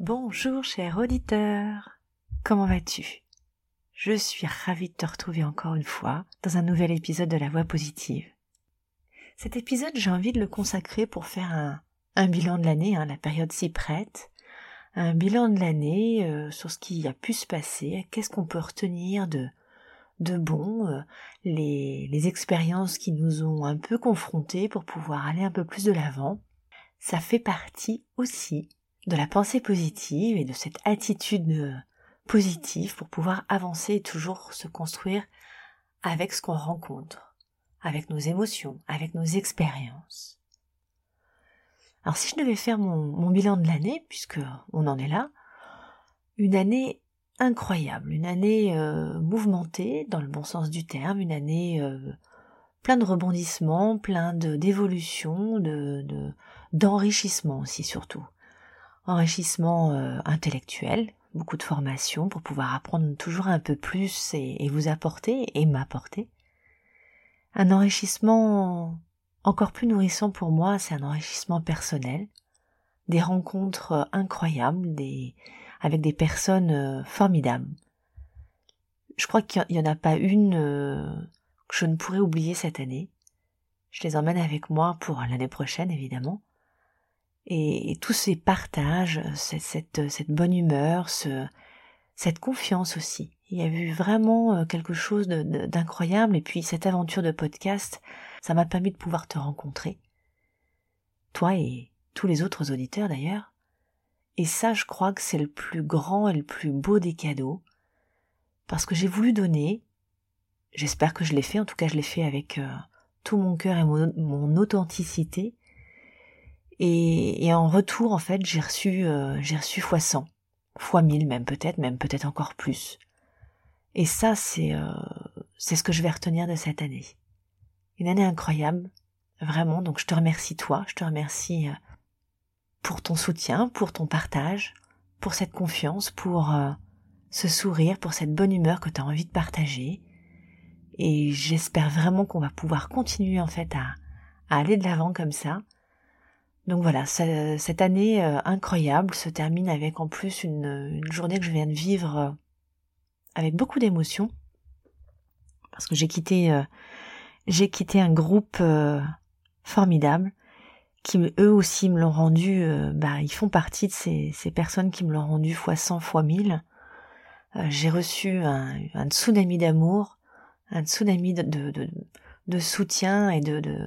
Bonjour cher auditeur, comment vas-tu? Je suis ravie de te retrouver encore une fois dans un nouvel épisode de la voix positive. Cet épisode, j'ai envie de le consacrer pour faire un, bilan de l'année, hein, la période s'y prête, un bilan de l'année euh, sur ce qui a pu se passer, qu'est-ce qu'on peut retenir de, de bon, euh, les, les expériences qui nous ont un peu confrontés pour pouvoir aller un peu plus de l'avant? Ça fait partie aussi de la pensée positive et de cette attitude euh, positive pour pouvoir avancer et toujours se construire avec ce qu'on rencontre, avec nos émotions, avec nos expériences. Alors si je devais faire mon, bilan de l'année, puisque on en est là, une année incroyable, une année euh, mouvementée dans le bon sens du terme, une année euh, plein de rebondissements, plein de d'évolution, de d'enrichissement aussi surtout, enrichissement euh, intellectuel, beaucoup de formation pour pouvoir apprendre toujours un peu plus et vous apporter et m'apporter, un enrichissement encore plus nourrissant pour moi, c'est un enrichissement personnel, des rencontres euh, incroyables, avec des personnes euh, formidables. Je crois qu'il n'y en a pas une euh, que je ne pourrais oublier cette année. Je les emmène avec moi pour l'année prochaine, évidemment. Et, tous ces partages, cette, bonne humeur, ce, cette confiance aussi. Il y a eu vraiment quelque chose d'incroyable. Et puis cette aventure de podcast, ça m'a permis de pouvoir te rencontrer. Toi et tous les autres auditeurs d'ailleurs. Et ça, je crois que c'est le plus grand et le plus beau des cadeaux. Parce que j'ai voulu donner. J'espère que je l'ai fait. En tout cas, je l'ai fait avec euh, tout mon cœur et mon, authenticité. Et, en retour, en fait, j'ai reçu, euh, j'ai reçu fois 100, fois 1000 même peut-être, même peut-être encore plus. Et ça, c'est, euh, c'est ce que je vais retenir de cette année une année incroyable, vraiment. Donc je te remercie toi, je te remercie euh, pour ton soutien, pour ton partage, pour cette confiance, pour euh, ce sourire, pour cette bonne humeur que tu as envie de partager. Et j'espère vraiment qu'on va pouvoir continuer en fait à, aller de l'avant comme ça. Donc voilà, cette année euh, incroyable se termine avec en plus une, journée que je viens de vivre avec beaucoup d'émotions. Parce que j'ai quitté j'ai quitté un groupe euh, formidable qui eux aussi me l'ont rendu, euh, bah, ils font partie de ces, personnes qui me l'ont rendu fois 100 fois 1000. Euh, j'ai reçu un, un tsunami d'amour, un tsunami de, de, de, soutien et de, de,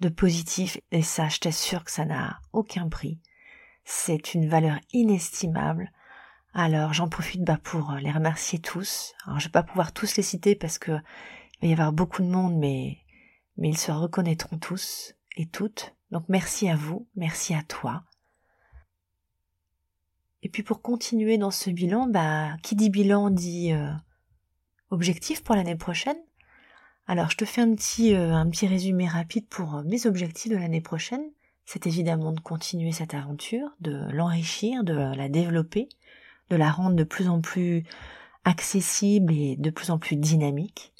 de positif. Et ça, je t'assure que ça n'a aucun prix. C'est une valeur inestimable. Alors j'en profite bah, pour les remercier tous. Alors je vais pas pouvoir tous les citer parce que il va y avoir beaucoup de monde, mais, ils se reconnaîtront tous et toutes. Donc merci à vous, merci à toi. Et puis pour continuer dans ce bilan, bah, qui dit bilan dit euh, objectif pour l'année prochaine. Alors je te fais un petit, euh, un petit résumé rapide pour euh, mes objectifs de l'année prochaine. C'est évidemment de continuer cette aventure, de l'enrichir, de la développer, de la rendre de plus en plus accessible et de plus en plus dynamique.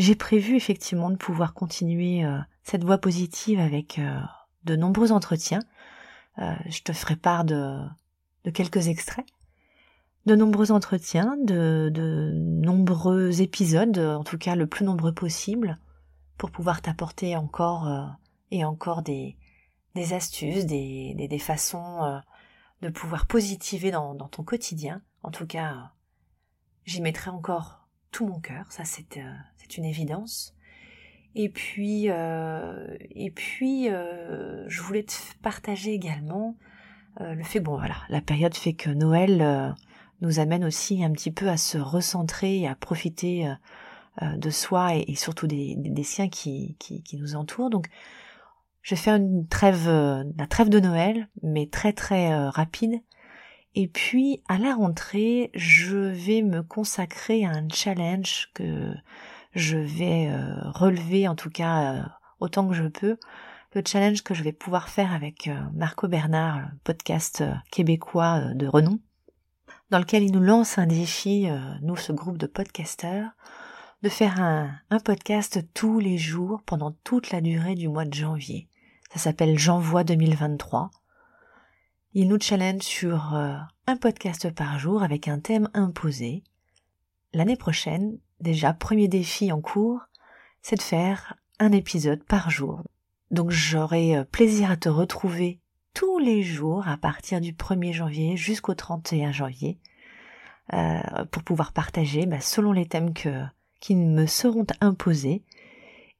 J'ai prévu effectivement de pouvoir continuer euh, cette voie positive avec euh, de nombreux entretiens. Euh, je te ferai part de, de, quelques extraits. De nombreux entretiens, de, de, nombreux épisodes, en tout cas le plus nombreux possible, pour pouvoir t'apporter encore et encore des, astuces, des, façons de pouvoir positiver dans ton quotidien. En tout cas, j'y mettrai encore tout mon cœur, ça c'est euh, une évidence. Et puis euh, euh, je voulais te partager également le fait, bon voilà, la période fait que Noël nous amène aussi un petit peu à se recentrer et à profiter de soi et, surtout des, siens qui, qui, qui, nous entourent. Donc, je vais faire une trêve, la trêve de Noël, mais très très rapide. Et puis, à la rentrée, je vais me consacrer à un challenge que je vais relever, en tout cas autant que je peux, le challenge que je vais pouvoir faire avec euh, Marco Bernard, podcast euh, québécois euh, de renom, dans lequel il nous lance un défi, nous ce groupe de podcasteurs, de faire un, un, podcast tous les jours pendant toute la durée du mois de janvier. Ça s'appelle J'envoie 2023. Il nous challenge sur un podcast par jour avec un thème imposé. L'année prochaine, déjà premier défi en cours, c'est de faire un épisode par jour donc j'aurai euh, plaisir à te retrouver tous les jours à partir du 1er janvier jusqu'au 31 janvier euh, pour pouvoir partager bah, selon les thèmes que, qui me seront imposés.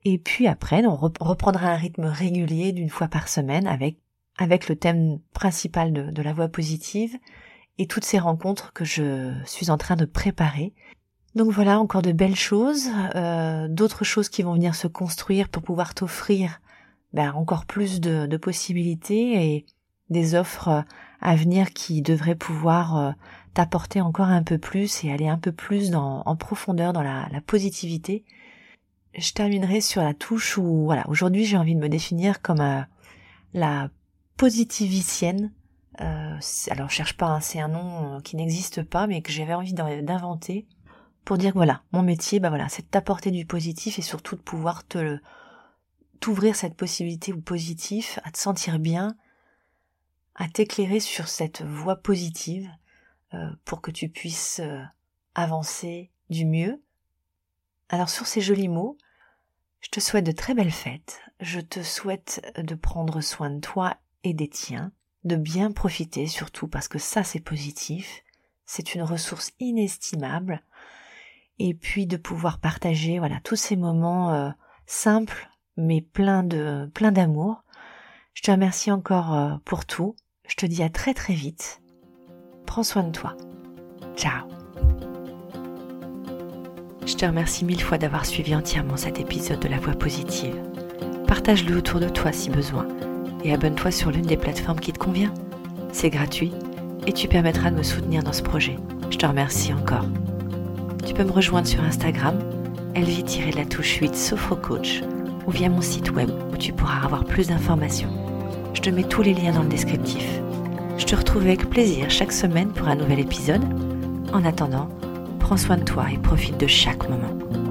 Et puis après, on reprendra un rythme régulier d'une fois par semaine avec, avec le thème principal de, de la voix positive et toutes ces rencontres que je suis en train de préparer. Donc voilà, encore de belles choses, euh, d'autres choses qui vont venir se construire pour pouvoir t'offrir ben, encore plus de, possibilités et des offres à venir qui devraient pouvoir euh, t'apporter encore un peu plus et aller un peu plus dans, en profondeur dans la, positivité. Je terminerai sur la touche où, voilà, aujourd'hui j'ai envie de me définir comme euh, la positivicienne. Euh, alors cherche pas, hein, c'est un nom euh, qui n'existe pas, mais que j'avais envie d'inventer pour dire voilà, mon métier, ben voilà, c'est de t'apporter du positif et surtout de pouvoir te t'ouvrir cette possibilité ou positif, à te sentir bien, à t'éclairer sur cette voie positive euh, pour que tu puisses avancer du mieux. Alors sur ces jolis mots, je te souhaite de très belles fêtes, je te souhaite de prendre soin de toi et des tiens, de bien profiter surtout parce que ça c'est positif, c'est une ressource inestimable, et puis de pouvoir partager voilà tous ces moments euh, simples mais plein de plein d'amour. Je te remercie encore euh, pour tout. Je te dis à très très vite. Prends soin de toi. Ciao. Je te remercie mille fois d'avoir suivi entièrement cet épisode de La Voix positive. Partage-le autour de toi si besoin et abonne-toi sur l'une des plateformes qui te convient. C'est gratuit et tu permettras de me soutenir dans ce projet. Je te remercie encore. Tu peux me rejoindre sur Instagram, elvie-la touche 8 Sophrocoach ou via mon site web où tu pourras avoir plus d'informations. Je te mets tous les liens dans le descriptif. Je te retrouve avec plaisir chaque semaine pour un nouvel épisode. En attendant, prends soin de toi et profite de chaque moment.